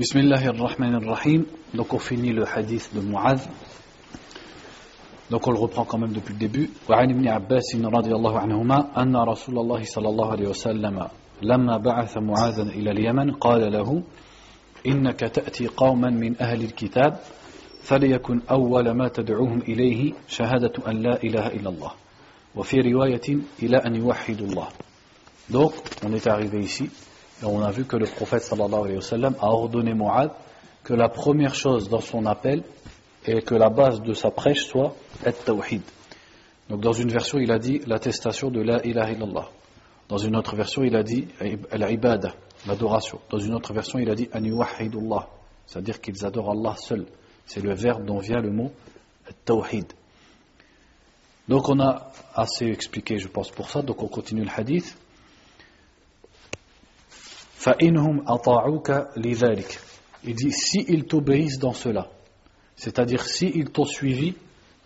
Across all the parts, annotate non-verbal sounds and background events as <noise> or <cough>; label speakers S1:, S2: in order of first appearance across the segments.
S1: Bismillah ar-Rahman ar-Rahim. Donc on finit le hadith de Mu'adh. Donc on le reprend quand. وعن ابن عباس رضي الله عنهما أن رسول الله صلى الله عليه وسلم لما بعث معاذا إلى اليمن قال له إنك تأتي قوما من أهل الكتاب فليكن أول ما تدعوهم إليه شهادة أن لا إله إلا الله وفي رواية إلى أن يوحدوا الله Donc on est arrivé ici Et on a vu que le prophète sallallahu alayhi wa a ordonné Mu'ad que la première chose dans son appel et que la base de sa prêche soit at-tawhid. Donc dans une version il a dit l'attestation de la ilaha illallah. Dans une autre version il a dit al-ibada, l'adoration. Dans une autre version il a dit an yuwahidullah, c'est-à-dire qu'ils adorent Allah seul. C'est le verbe dont vient le mot tawhid. Donc on a assez expliqué je pense pour ça, donc on continue le hadith. فَإِنْهُمْ أَطَاعُوكَ لِذَلِكَ Il dit, si ils t'obéissent dans cela, c'est-à-dire si ils t'ont suivi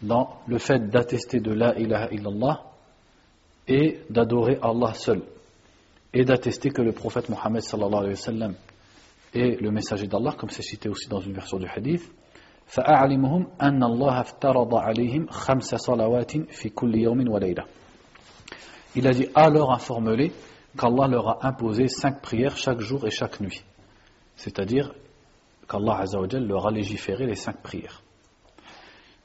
S1: dans le fait d'attester de la ilaha illallah et d'adorer Allah seul, et d'attester que le prophète Mohammed sallallahu alayhi wa sallam est le messager d'Allah, comme c'est cité aussi dans une version du hadith, فَأَعْلِمُهُمْ أَنَّ اللَّهَ افْتَرَضَ عَلَيْهِمْ خَمْسَ صَلَوَاتٍ فِي كُلِّ يَوْمٍ وَلَيْلَةٍ Il a dit, alors informe-les qu'Allah leur a imposé cinq prières chaque jour et chaque nuit. C'est-à-dire qu'Allah leur a légiféré les cinq prières.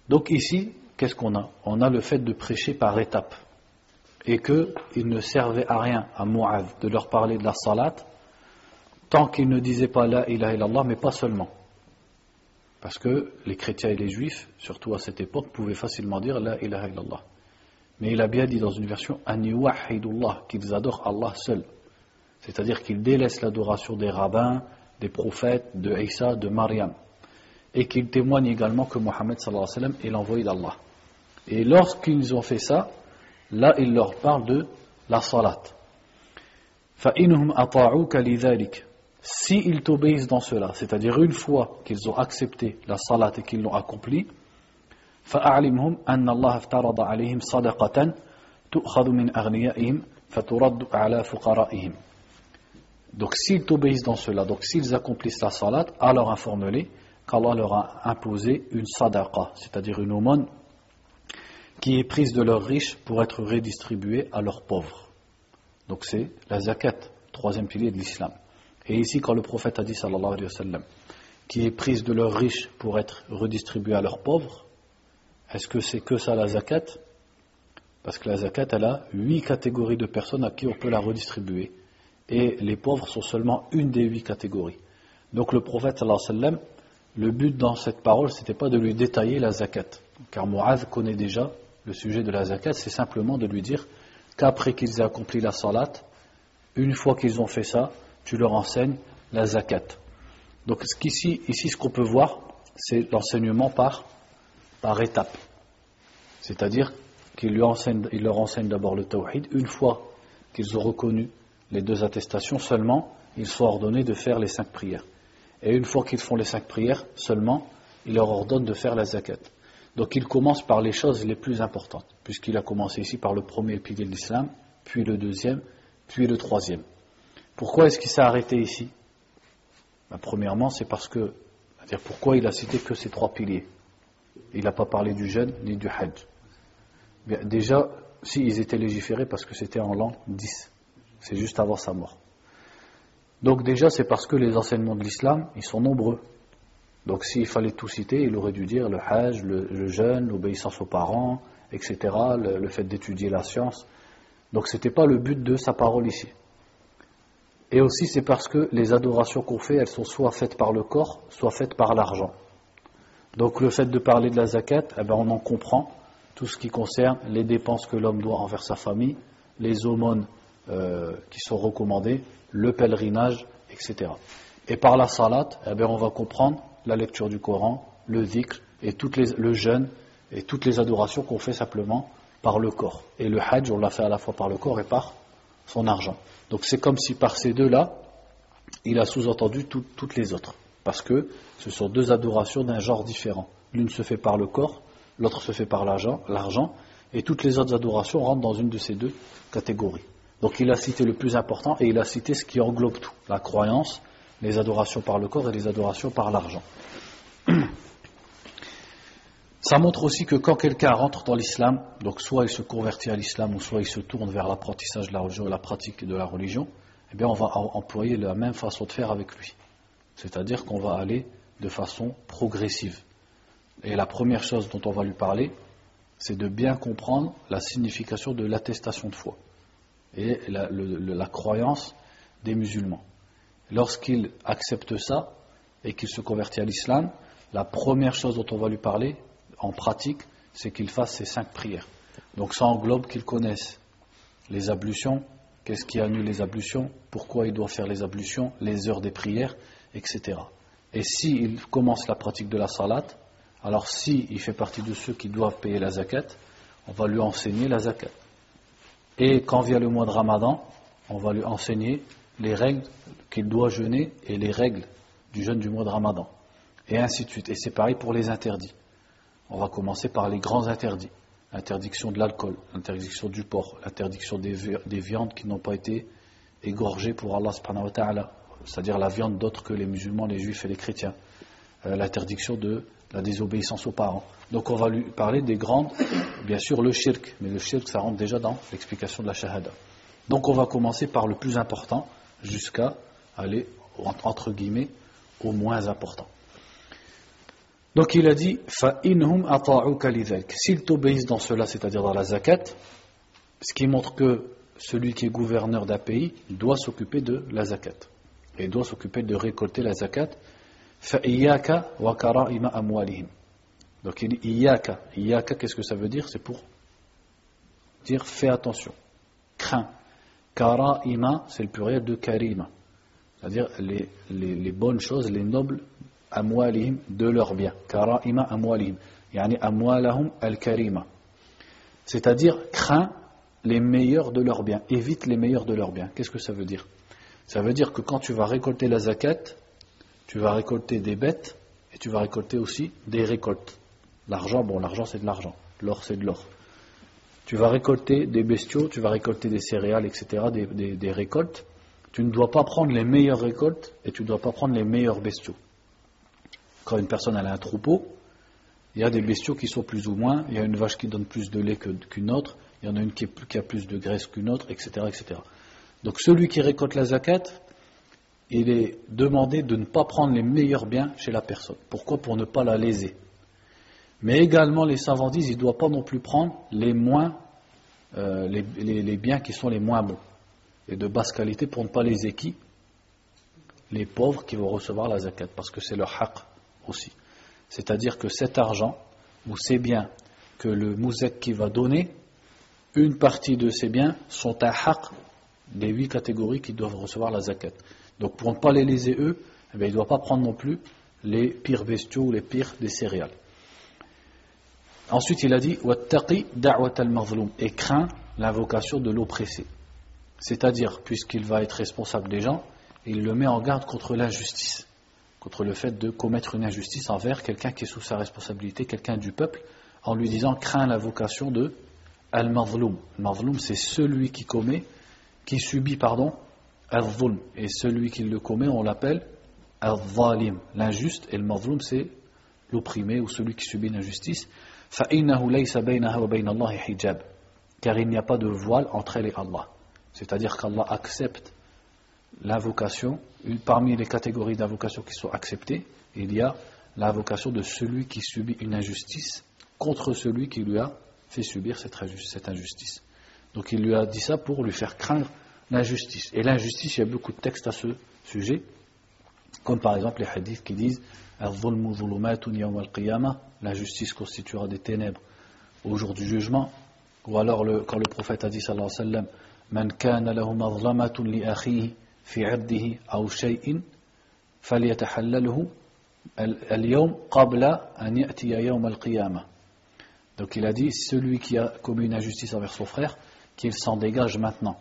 S1: Donc ici, qu'est-ce qu'on a? On a le fait de prêcher par étapes. Et qu'il ne servait à rien à Mu'adh de leur parler de la salat tant qu'ils ne disaient pas la ilaha illallah, mais pas seulement. Parce que les chrétiens et les juifs, surtout à cette époque, pouvaient facilement dire la ilaha illallah. Mais il a bien dit dans une version qu'ils adorent Allah seul. C'est-à-dire qu'ils délaissent l'adoration des rabbins, des prophètes, de Isa, de Mariam. Et qu'ils témoignent également que Mohammed est l'envoyé d'Allah. Et lorsqu'ils ont fait ça, là il leur parle de la salat. Si ils t'obéissent dans cela, c'est-à-dire une fois qu'ils ont accepté la salat et qu'ils l'ont accomplie, فأعلمهم أن الله افترض عليهم صدقة تؤخذ من أغنيائهم فترد على فقرائهم Donc s'ils t'obéissent dans cela, donc s'ils accomplissent la salat, alors informe-les qu'Allah leur a imposé une sadaqa, c'est-à-dire une aumône qui est prise de leurs riches pour être redistribuée à leurs pauvres. Donc c'est la zakat, troisième pilier de l'islam. Et ici, quand le prophète a dit, sallallahu alayhi wa sallam, qui est prise de leurs riches pour être redistribuée à leurs pauvres, est-ce que c'est que ça la zakat? Parce que la zakat, elle a huit catégories de personnes à qui on peut la redistribuer. Et les pauvres sont seulement une des huit catégories. Donc le prophète, le but dans cette parole, c'était pas de lui détailler la zakat. Car Mu'adh connaît déjà le sujet de la zakat, c'est simplement de lui dire qu'après qu'ils aient accompli la salat, une fois qu'ils ont fait ça, tu leur enseignes la zakat. Donc ici, ici ce qu'on peut voir, c'est l'enseignement par par étapes. C'est-à-dire qu'il leur enseigne d'abord le tawhid. Une fois qu'ils ont reconnu les deux attestations, seulement ils sont ordonnés de faire les cinq prières. Et une fois qu'ils font les cinq prières, seulement il leur ordonne de faire la zakat. Donc il commence par les choses les plus importantes, puisqu'il a commencé ici par le premier pilier de l'islam, puis le deuxième, puis le troisième. Pourquoi est-ce qu'il s'est arrêté ici? Ben, Premièrement, c'est parce que, c'est-à-dire pourquoi il a cité que ces trois piliers? Il n'a pas parlé du jeûne ni du hajj. déjà, s'ils étaient légiférés parce que c'était en l'an 10, c'est juste avant sa mort. Donc déjà, c'est parce que les enseignements de l'islam, ils sont nombreux. Donc s'il fallait tout citer, il aurait dû dire le hajj, le, jeûne, l'obéissance aux parents, etc., le, le fait d'étudier la science. Donc ce n'était pas le but de sa parole ici. Et aussi c'est parce que les adorations qu'on fait, elles sont soit faites par le corps, soit faites par l'argent. Donc le fait de parler de la zakat, eh ben, on en comprend tout ce qui concerne les dépenses que l'homme doit envers sa famille, les aumônes euh, qui sont recommandées, le pèlerinage, etc. Et par la salat, eh ben, on va comprendre la lecture du Coran, le dhikr, et toutes les, le jeûne, et toutes les adorations qu'on fait simplement par le corps. Et le hajj, on l'a fait à la fois par le corps et par son argent. Donc c'est comme si par ces deux-là, il a sous-entendu toutes les autres parce que ce sont deux adorations d'un genre différent. L'une se fait par le corps, l'autre se fait par l'argent, et toutes les autres adorations rentrent dans une de ces deux catégories. Donc il a cité le plus important et il a cité ce qui englobe tout, la croyance, les adorations par le corps et les adorations par l'argent. <clears throat> Ça montre aussi que quand quelqu'un rentre dans l'islam, donc soit il se convertit à l'islam ou soit il se tourne vers l'apprentissage de la religion et la pratique de la religion, eh bien on va employer la même façon de faire avec lui. C'est-à-dire qu'on va aller de façon progressive. Et la première chose dont on va lui parler, c'est de bien comprendre la signification de l'attestation de foi et la, croyance des musulmans. Lorsqu'il accepte ça et qu'il se convertit à l'islam, la première chose dont on va lui parler, en pratique, c'est qu'il fasse ces cinq prières. Donc ça englobe qu'il connaisse les ablutions, qu'est-ce qui annule les ablutions, pourquoi il doit faire les ablutions, les heures des prières, etc. Et s'il commence la pratique de la salat, alors s'il fait partie de ceux qui doivent payer la zakat, on va lui enseigner la zakat. Et quand vient le mois de Ramadan, on va lui enseigner les règles qu'il doit jeûner et les règles du jeûne du mois de Ramadan. Et ainsi de suite. Et c'est pareil pour les interdits. On va commencer par les grands interdits. L'interdiction de l'alcool, l'interdiction du porc, l'interdiction des, viandes qui n'ont pas été égorgées pour Allah subhanahu wa ta'ala, c'est-à-dire la viande d'autres que les musulmans, les juifs et les chrétiens. Euh, l'interdiction de la désobéissance aux parents. Donc on va lui parler des grandes, bien sûr le shirk, mais le shirk ça rentre déjà dans l'explication de la shahada. Donc on va commencer par le plus important jusqu'à aller, entre guillemets, au moins important. Donc il a dit S'ils t'obéissent dans cela, c'est-à-dire dans la zakat, ce qui montre que celui qui est gouverneur d'un pays doit s'occuper de la zakat et doit s'occuper de récolter la zakat. wa amwalihim. Donc il dit Iyaka. Iyaka, qu'est-ce que ça veut dire? C'est pour dire fais attention, crains. Kara'ima, c'est le pluriel de karima. C'est-à-dire les, les, les bonnes choses, les nobles amwalihim de leurs biens. Kara'ima amwalihim. Yani amwalahum al-karima. C'est-à-dire, crains les meilleurs de leurs biens. Évite les meilleurs de leurs biens. Qu'est-ce que ça veut dire? Ça veut dire que quand tu vas récolter la zakat, tu vas récolter des bêtes et tu vas récolter aussi des récoltes. L'argent, bon, l'argent c'est de l'argent. L'or c'est de l'or. Tu vas récolter des bestiaux, tu vas récolter des céréales, etc., des, des récoltes. Tu ne dois pas prendre les meilleures récoltes et tu ne dois pas prendre les meilleurs bestiaux quand une personne a un troupeau, il y a des bestiaux qui sont plus ou moins, il y a une vache qui donne plus de lait qu'une autre, il y en a une qui, a plus de graisse qu'une autre, etc., etc. Donc celui qui récolte la zakat, il est demandé de ne pas prendre les meilleurs biens chez la personne. Pourquoi? Pour ne pas la léser. Mais également, les savants disent, il ne doit pas non plus prendre les moins, euh, les, biens qui sont les moins bons et de basse qualité pour ne pas les équiper les pauvres qui vont recevoir la zakat, parce que c'est leur haq aussi. C'est-à-dire que cet argent, ou ces biens que le mouzek qui va donner, une partie de ces biens sont un haq des huit catégories qui doivent recevoir la zakat. Donc pour ne pas les léser eux, il ne doit pas prendre non plus les pires bestiaux ou les pires des céréales. Ensuite, il a dit et craint l'invocation de l'oppressé. C'est-à-dire, puisqu'il va être responsable des gens, il le met en garde contre l'injustice contre le fait de commettre une injustice envers quelqu'un qui est sous sa responsabilité, quelqu'un du peuple, en lui disant crains la vocation de al-mazloum. Al-mazloum, c'est celui qui commet, qui subit, pardon. Et celui qui le commet, on l'appelle l'injuste, et le mazloum, c'est l'opprimé ou celui qui subit l'injustice. Car il n'y a pas de voile entre elle et Allah. C'est-à-dire qu'Allah accepte l'invocation, parmi les catégories d'invocation qui sont acceptées, il y a l'invocation de celui qui subit une injustice contre celui qui lui a fait subir cette injustice. Donc il lui a dit ça pour lui faire craindre l'injustice. Et l'injustice, il y a beaucoup de textes à ce sujet, comme par exemple les hadiths qui disent L'injustice constituera des ténèbres au jour du jugement. Ou alors quand le prophète a dit sallallahu alayhi wa sallam Man kana lahu li akhihi donc il a dit celui qui a commis une injustice envers son frère qu'il s'en dégage maintenant.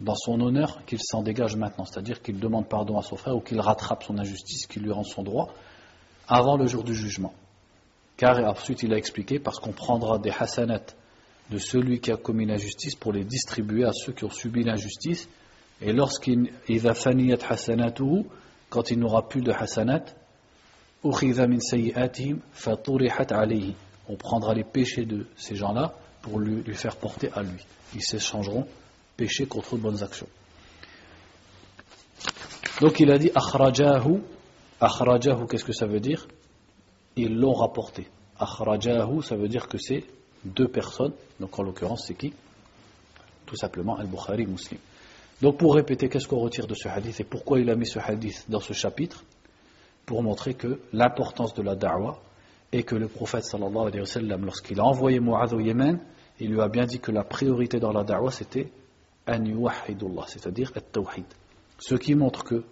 S1: Dans son honneur qu'il s'en dégage maintenant. C'est-à-dire qu'il demande pardon à son frère ou qu'il rattrape son injustice qu'il lui rend son droit avant le jour du jugement. Car ensuite il a expliqué parce qu'on prendra des hasanat de celui qui a commis l'injustice pour les distribuer à ceux qui ont subi l'injustice. Et lorsqu'il faniyat hasanatuhu quand il n'aura plus de hasanat, on prendra les péchés de ces gens-là pour lui, faire porter à lui. Ils s'échangeront péché contre bonnes actions. Donc il a dit akhrajahu. Akhrajahu, qu'est-ce que ça veut dire? Ils l'ont rapporté. Akhrajahu, ça veut dire que c'est deux personnes. Donc en l'occurrence, c'est qui? Tout simplement Al-Bukhari Muslim. Donc pour répéter, qu'est-ce qu'on retire de ce hadith et pourquoi il a mis ce hadith dans ce chapitre? Pour montrer que l'importance de la da'wah et que le prophète sallallahu alayhi wa lorsqu'il a envoyé Mu'adh au Yémen, il lui a bien dit que la priorité dans la da'wah c'était an c'est-à-dire at-tawhid. Ce qui montre que,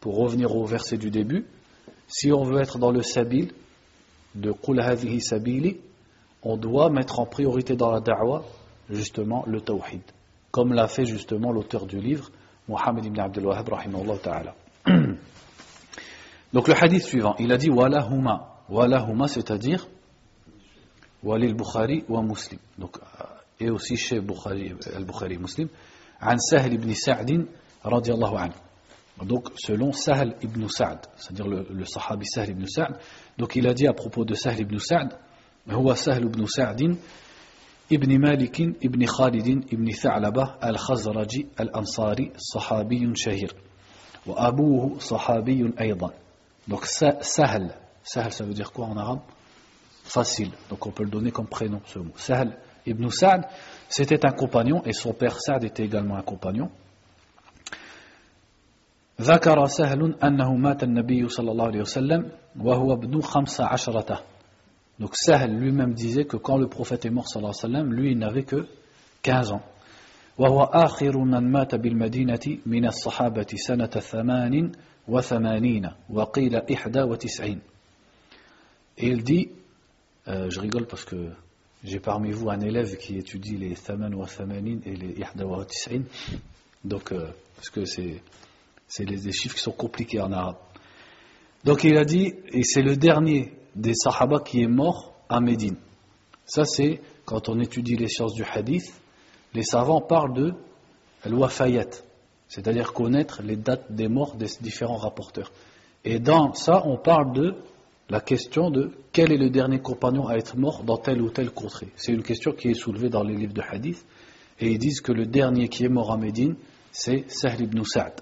S1: pour revenir au verset du début, si on veut être dans le sabil de Qul hadhihi sabili, on doit mettre en priorité dans la da'wah justement le tawhid comme l'a fait justement l'auteur du livre, Mohammed ibn Abdel Wahhab, ta'ala. <clears throat> Donc le hadith suivant, il a dit Wala huma. ولهما c'est-à-dire وللبخاري ومسلم. دونك اي اوسي شي بخاري البخاري مسلم عن سهل بن سعد رضي الله عنه. دونك selon سهل بن سعد c'est-à-dire صحابي سهل بن سعد دونك il a dit à propos de سهل بن سعد هو سهل بن سعد ابن مالك ابن خالد ابن ثعلبة الخزرجي الأنصاري صحابي شهير. وأبوه صحابي أيضا. دونك سهل سهل ça veut dire quoi en arabe facile donc on peut le donner comme prénom ce mot Sahl ibn Sa'd c'était un compagnon et son père Sa'd était également un compagnon ذكر سهل أنه مات النبي صلى الله عليه وسلم وهو ابن خمس عشرة Donc Sahl lui-même disait que quand le prophète est mort, sallallahu alayhi wa sallam, lui il n'avait que 15 ans. وهو آخر من مات بالمدينة من الصحابة سنة ثمان وثمانين وقيل إحدى وتسعين et il dit, euh, je rigole parce que j'ai parmi vous un élève qui étudie les Thaman wa Thamanin et les Ihda wa. Donc, euh, parce que c'est, c'est des chiffres qui sont compliqués en arabe. Donc il a dit, et c'est le dernier des Sahaba qui est mort à Médine. Ça, c'est quand on étudie les sciences du hadith, les savants parlent de al-wafayat, c'est-à-dire connaître les dates des morts des différents rapporteurs. Et dans ça, on parle de la question de quel est le dernier compagnon à être mort dans telle ou telle contrée. C'est une question qui est soulevée dans les livres de hadith. Et ils disent que le dernier qui est mort à Médine, c'est Sahl ibn Sa'd,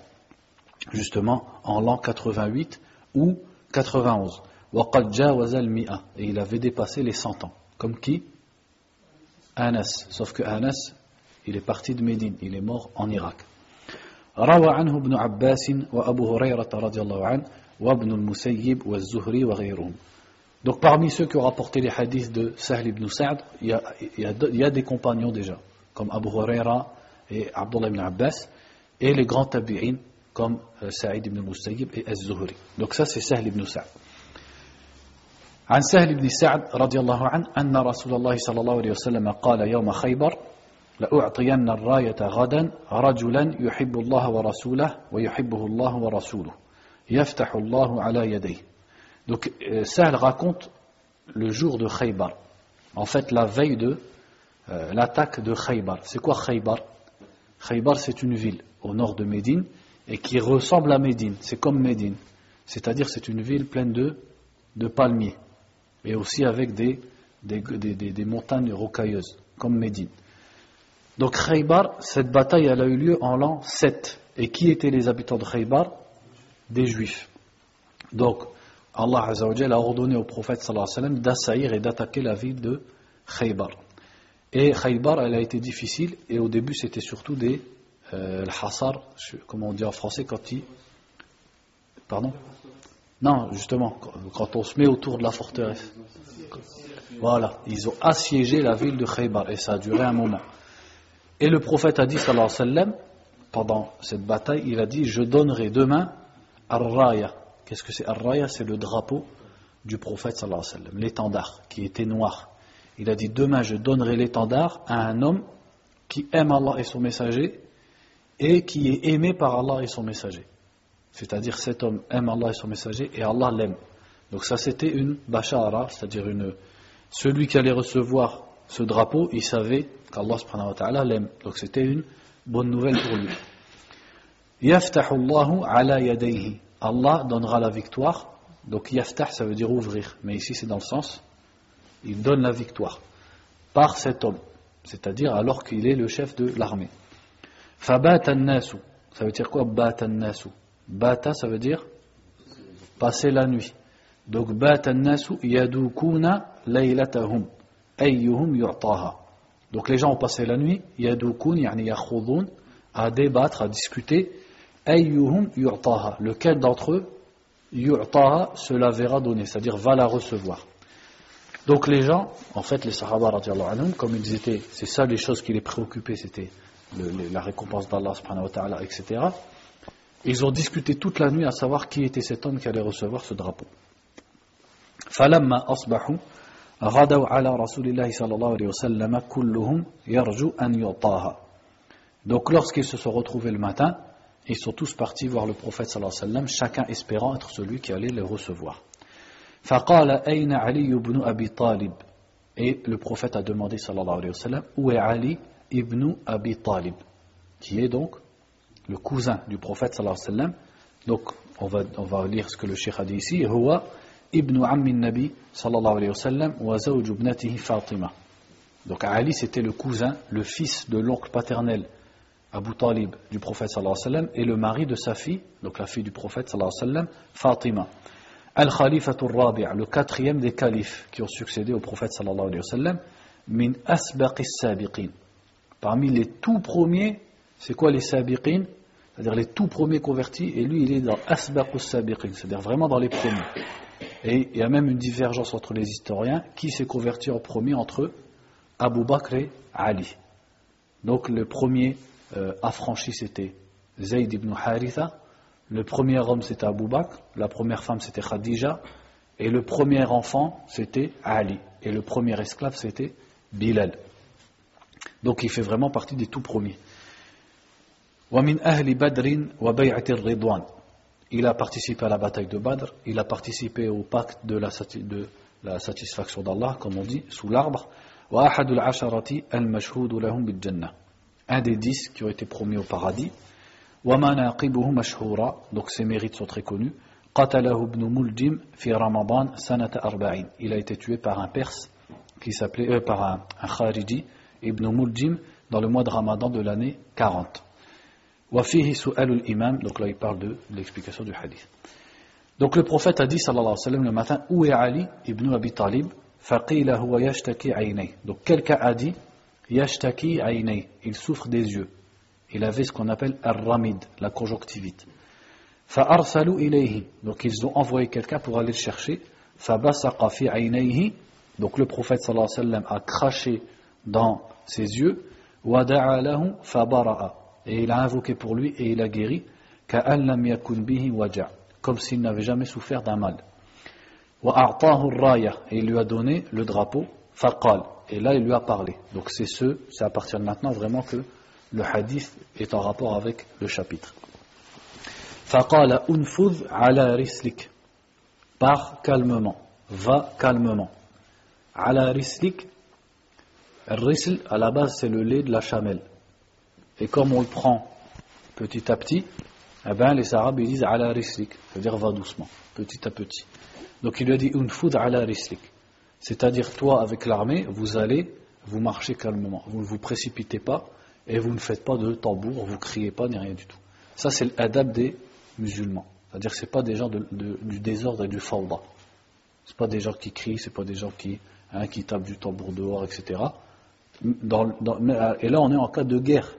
S1: justement en l'an 88 ou 91. Et il avait dépassé les 100 ans. Comme qui? Anas. Sauf que Anas, il est parti de Médine, il est mort en Irak. وابن المسيب والزهري وغيرهم Donc parmi ceux qui ont rapporté les hadiths de Sahl ibn Sa'd, il y, y y a des compagnons déjà, comme Abu Huraira et Abdullah ibn Abbas, et les grands tabi'in, comme euh, Sa'id ibn Musayyib et Az-Zuhri. Donc ça c'est Sahl ibn Sa'd. عن سهل بن سعد رضي الله عنه أن رسول الله صلى الله عليه وسلم قال يوم خيبر لأعطين الراية غدا رجلا يحب الله ورسوله ويحبه الله ورسوله Donc euh, Sahl raconte le jour de Khaybar. En fait, la veille de euh, l'attaque de Khaybar. C'est quoi Khaybar? Khaybar, c'est une ville au nord de Médine et qui ressemble à Médine. C'est comme Médine. C'est-à-dire, c'est une ville pleine de, de palmiers et aussi avec des, des, des, montagnes rocailleuses, comme Médine. Donc Khaybar, cette bataille, elle a eu lieu en l'an 7. Et qui étaient les habitants de Khaybar? Des Juifs. Donc, Allah a ordonné au prophète d'assaillir et d'attaquer la ville de Khaybar. Et Khaybar, elle a été difficile, et au début, c'était surtout des euh, hassar, comment on dit en français, quand ils... Pardon? Non, justement, quand on se met autour de la forteresse. Voilà, ils ont assiégé la ville de Khaybar et ça a duré un moment. Et le prophète a dit, sallallahu alayhi pendant cette bataille, il a dit Je donnerai demain Ar-Raya. Qu'est-ce que c'est Ar-Raya? C'est le drapeau du prophète, sallallahu l'étendard qui était noir. Il a dit Demain, je donnerai l'étendard à un homme qui aime Allah et son messager et qui est aimé par Allah et son messager. C'est-à-dire cet homme aime Allah et son messager et Allah l'aime. Donc ça c'était une bashara, c'est-à-dire une celui qui allait recevoir ce drapeau, il savait qu'Allah l'aime. Donc c'était une bonne nouvelle pour lui. Yadayhi. Allah donnera la victoire. Donc yaftah, ça veut dire ouvrir. Mais ici, c'est dans le sens, il donne la victoire par cet homme. C'est-à-dire alors qu'il est le chef de l'armée. Fabata nasu. Ça veut dire quoi Bata nasu Bata, ça veut dire passer la nuit. Donc bata nasu yadukuna laylatahum. Ayyuhum yu'taha. Donc les gens ont passé la nuit, yadukun, yani yakhudun, à débattre, à discuter ayyuhum yu'taha. Lequel d'entre eux yu'taha cela verra donner, c'est-à-dire va la recevoir. Donc les gens, en fait les sahaba anhum, comme ils étaient, c'est ça les choses qui les préoccupaient, c'était la récompense d'Allah subhanahu wa ta'ala, etc. Ils ont discuté toute la nuit à savoir qui était cet homme qui allait recevoir ce drapeau. فلما أصبحوا غدوا على رسول الله صلى الله عليه وسلم كلهم يرجو أن يعطاها donc lorsqu'ils se sont retrouvés le matin, ils sont tous partis voir le prophète sallallahu alayhi wa sallam, chacun espérant être celui qui allait les recevoir. فقال أين علي بن أبي طالب Et le prophète a demandé sallallahu alayhi wa sallam, où est Ali ibn Abi Talib Qui est donc le cousin du prophète sallallahu alayhi wa sallam. Donc on va, on va lire ce que le cheikh a dit ici. هو ابن عم النبي صلى الله عليه وسلم وزوج ابنته فاطمة. Donc Ali c'était le cousin, le fils de l'oncle paternel Abu Talib du prophète sallallahu alayhi wa et le mari de sa fille, donc la fille du prophète sallallahu alayhi wa sallam, Fatima. Al-Khalifatul Rabi' le quatrième des califes qui ont succédé au prophète sallallahu alayhi wa sallam, min asbaqis sabiqin. Parmi les tout premiers, c'est quoi les sabiqin? C'est-à-dire les tout premiers convertis, et lui il est dans asbaqus sabiqin, c'est-à-dire vraiment dans les premiers. Et il y a même une divergence entre les historiens, qui s'est converti en premier entre eux Abu Bakr et Ali? Donc le premier euh, affranchi c'était Zayd ibn Haritha, le premier homme c'était Abu Bakr, la première femme c'était Khadija, et le premier enfant c'était Ali, et le premier esclave c'était Bilal. Donc il fait vraiment partie des tout premiers. Il a participé à la bataille de Badr, il a participé au pacte de la, de la satisfaction d'Allah, comme on dit, sous l'arbre. Un des dix qui ont été promis au paradis. donc ses mérites sont très connus. Il a été tué par un Perse qui s'appelait euh, par un, un Khariji, Ibn Muldim, dans le mois de Ramadan de l'année 40. imam, donc là il parle de l'explication du hadith. Donc le prophète a dit sallallahu alayhi wa sallam le matin où est Ali ibn Abi Talib? Donc quelqu'un a dit Yashtaki aynay, il souffre des yeux. Il avait ce qu'on appelle ar-ramid, la conjonctivite. Fa'arsalu ilayhi, donc ils ont envoyé quelqu'un pour aller le chercher. Fa'basaqa fi aynayhi, donc le prophète sallallahu alayhi a craché dans ses yeux. Wada'a lahu fabara'a, et il a invoqué pour lui et il a guéri. Ka'an lam yakun bihi waja, comme s'il n'avait jamais souffert d'un mal. Wa'artahu raya, et il lui a donné le drapeau faqal et là il lui a parlé. Donc c'est ce, c'est à partir de maintenant vraiment que le hadith est en rapport avec le chapitre. Faqala unfudh ala rislik. Pars calmement, va calmement. Ala rislik, risl à la base c'est le lait de la chamelle. Et comme on le prend petit à petit, eh ben, les arabes ils disent ala rislik, c'est-à-dire va doucement, petit à petit. Donc il lui a dit unfudh ala rislik. C'est-à-dire, toi, avec l'armée, vous allez, vous marchez calmement. Vous ne vous précipitez pas et vous ne faites pas de tambour, vous ne criez pas, ni rien du tout. Ça, c'est l'adab des musulmans. C'est-à-dire que ce pas des gens du désordre et du fawda. Ce pas des gens qui crient, ce pas des gens qui, hein, qui tapent du tambour dehors, etc. et là, on est en cas de guerre.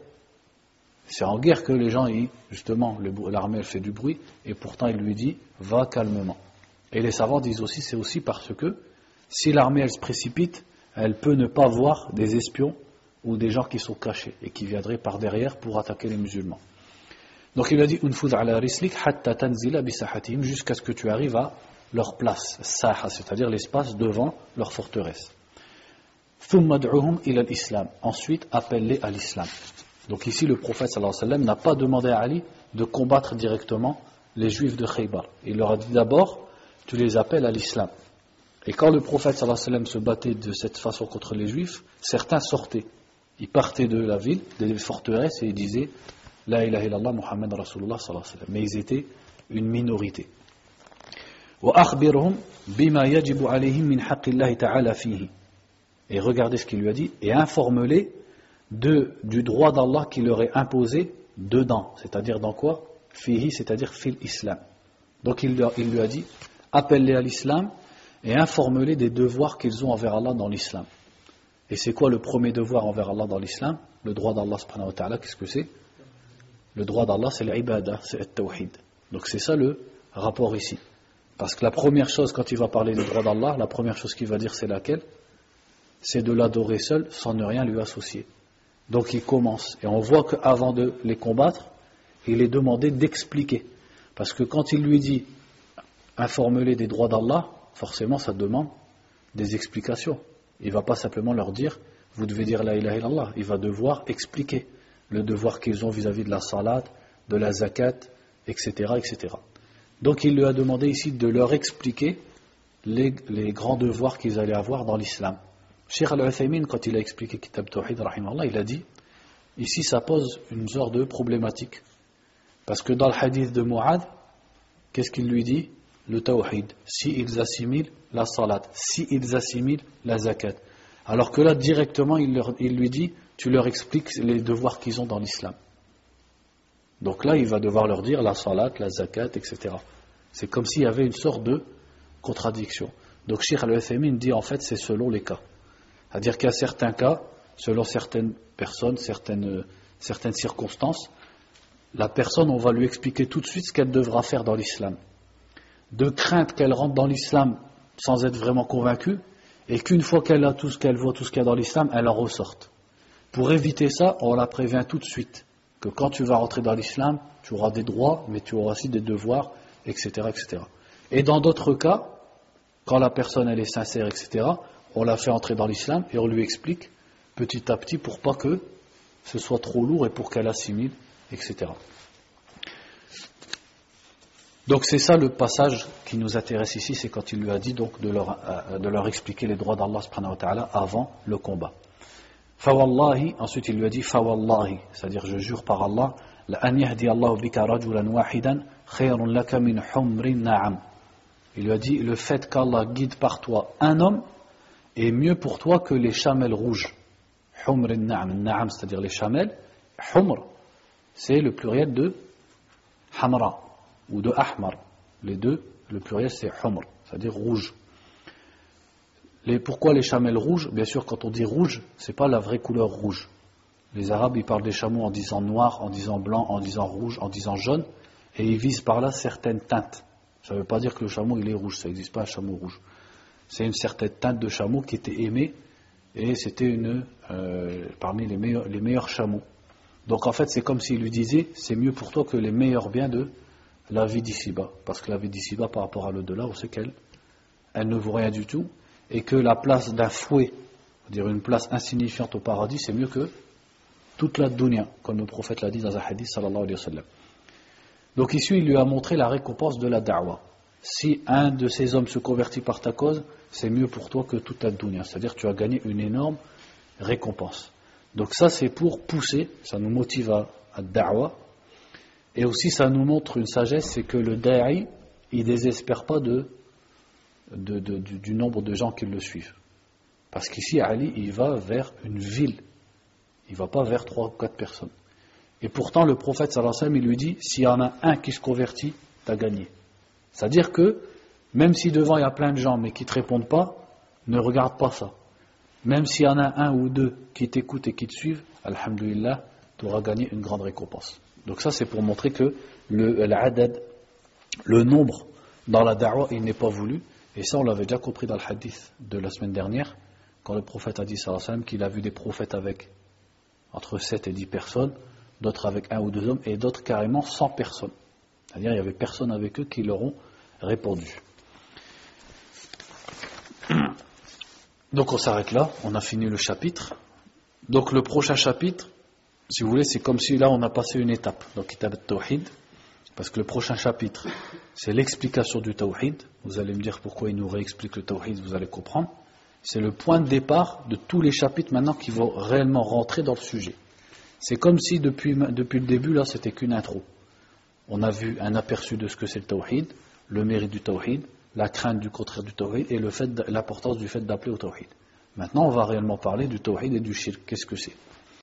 S1: C'est en guerre que les gens, justement, l'armée fait du bruit, et pourtant il lui dit, va calmement. Et les savants disent aussi, c'est aussi parce que si l'armée elle se précipite, elle peut ne pas voir des espions ou des gens qui sont cachés et qui viendraient par derrière pour attaquer les musulmans. Donc il a dit jusqu'à ce que tu arrives à leur place, c'est-à-dire l'espace devant leur forteresse. Ensuite, appelle-les à l'islam. Donc ici, le prophète n'a pas demandé à Ali de combattre directement les juifs de Khaybar. Il leur a dit d'abord, tu les appelles à l'islam. Et quand le prophète sallallahu alayhi wa sallam se battait de cette façon contre les juifs, certains sortaient. Ils partaient de la ville, des forteresses, et ils disaient La ilaha illallah Muhammad Rasulullah sallallahu alayhi wa sallam. Mais ils étaient une minorité. Et regardez ce qu'il lui a dit, et informe-les du droit d'Allah qui leur est imposé dedans, c'est-à-dire dans quoi? Fihi, c'est-à-dire fil islam. Donc il, il lui a dit, appelle-les à l'islam et informe-les des devoirs qu'ils ont envers Allah dans l'islam et c'est quoi le premier devoir envers Allah dans l'islam? Le droit d'Allah subhanahu wa ta'ala qu'est-ce que c'est? Le droit d'Allah c'est l'ibada c'est le tawhid donc c'est ça le rapport ici parce que la première chose, quand il va parler du droit d'Allah, la première chose qu'il va dire, c'est laquelle? C'est de l'adorer seul, sans ne rien lui associer. Donc il commence. Et on voit qu'avant de les combattre, il est demandé d'expliquer. Parce que quand il lui dit informe-les des droits d'Allah, forcément ça demande des explications. Il ne va pas simplement leur dire vous devez dire la ilaha illallah. Il va devoir expliquer le devoir qu'ils ont vis-à-vis de la salat, de la zakat, etc. etc. Donc il lui a demandé ici de leur expliquer les, grands devoirs qu'ils allaient avoir dans l'islam. Cheikh Al-Uthaymin, quand il a expliqué Kitab Tawhid, il a dit ici ça pose une sorte de problématique. Parce que dans le hadith de Mu'ad, qu'est-ce qu'il lui dit? Le Tawhid. Si ils assimilent la salat, si ils assimilent la zakat. Alors que là, directement, il, lui dit tu leur expliques les devoirs qu'ils ont dans l'islam. Donc là, il va devoir leur dire la salat, la zakat, etc. C'est comme s'il y avait une sorte de contradiction. Donc Sheikh al-Uthaymin dit en fait c'est selon les cas. C'est-à-dire a certains cas, selon certaines personnes, certaines circonstances, la personne, on va lui expliquer tout de suite ce qu'elle devra faire dans l'islam. De crainte qu'elle rentre dans l'islam sans être vraiment convaincue, et qu'une fois qu'elle a tout ce qu'elle voit, tout ce qu'il y a dans l'islam, elle en ressorte. Pour éviter ça, on la prévient tout de suite que quand tu vas rentrer dans l'islam, tu auras des droits, mais tu auras aussi des devoirs, etc. etc. Et dans d'autres cas, quand la personne elle est sincère, etc., on la fait entrer dans l'islam et on lui explique petit à petit pour pas que ce soit trop lourd et pour qu'elle assimile, etc. Donc c'est ça le passage qui nous intéresse ici, c'est quand il lui a dit donc de leur, euh, expliquer les droits d'Allah avant le combat. Fawallahi, ensuite il lui a dit Fawallahi, c'est-à-dire je jure par Allah. Il lui a dit le fait qu'Allah guide par toi un homme est mieux pour toi que les chamelles rouges. C'est-à-dire les chamelles. Humr, c'est le pluriel de hamra ou de ahmar. Les deux, le pluriel c'est humr, c'est-à-dire rouge pourquoi les chamelles rouges? Bien sûr, quand on dit rouge, ce n'est pas la vraie couleur rouge. Les Arabes, ils parlent des chameaux en disant noir, en disant blanc, en disant rouge, en disant jaune, et ils visent par là certaines teintes. Ça ne veut pas dire que le chameau il est rouge, ça n'existe pas un chameau rouge. C'est une certaine teinte de chameau qui était aimée, et c'était une euh, parmi les meilleurs, les meilleurs chameaux. Donc en fait, c'est comme s'il lui disait, c'est mieux pour toi que les meilleurs biens de la vie d'ici-bas. Parce que la vie d'ici-bas, par rapport à l'au-delà, on sait qu'elle elle ne vaut rien du tout, et que la place d'un fouet, dire une place insignifiante au paradis, c'est mieux que toute la dunya, comme le prophète l'a dit dans un hadith sallallahu alayhi wa sallam. Donc ici, il lui a montré la récompense de la da'wah. Si un de ces hommes se convertit par ta cause, c'est mieux pour toi que toute la dunya. C'est-à-dire tu as gagné une énorme récompense. Donc ça, c'est pour pousser, ça nous motive à, à da'wah. Et aussi, ça nous montre une sagesse, c'est que le da'i, il désespère pas de du, nombre de gens qui le suivent. Parce qu'ici, Ali, il va vers une ville. Il ne va pas vers trois ou quatre personnes. Et pourtant, le prophète, sallallahu alayhi wa il lui dit, s'il y en a un qui se convertit, tu as gagné. C'est-à-dire que, même si devant il y a plein de gens, mais qui ne te répondent pas, ne regarde pas ça. Même s'il y en a un ou deux qui t'écoutent et qui te suivent, alhamdulillah, tu auras gagné une grande récompense. Donc ça, c'est pour montrer que le, le nombre dans la da'wah, il n'est pas voulu, et ça, on l'avait déjà compris dans le hadith de la semaine dernière, quand le prophète a dit qu'il a vu des prophètes avec entre 7 et 10 personnes, d'autres avec un ou deux hommes, et d'autres carrément 100 personnes. C'est-à-dire il n'y avait personne avec eux qui leur ont répondu. Donc on s'arrête là, on a fini le chapitre. Donc le prochain chapitre, si vous voulez, c'est comme si là on a passé une étape. Donc Kitab al-Tawhid, parce que le prochain chapitre, c'est l'explication du tawhid. Vous allez me dire pourquoi il nous réexplique le tawhid, vous allez comprendre. C'est le point de départ de tous les chapitres maintenant qui vont réellement rentrer dans le sujet. C'est comme si depuis, depuis le début, là, c'était qu'une intro. On a vu un aperçu de ce que c'est le tawhid, le mérite du tawhid, la crainte du contraire du tawhid et l'importance du fait d'appeler au tawhid. Maintenant, on va réellement parler du tawhid et du shirk. Qu'est-ce que c'est?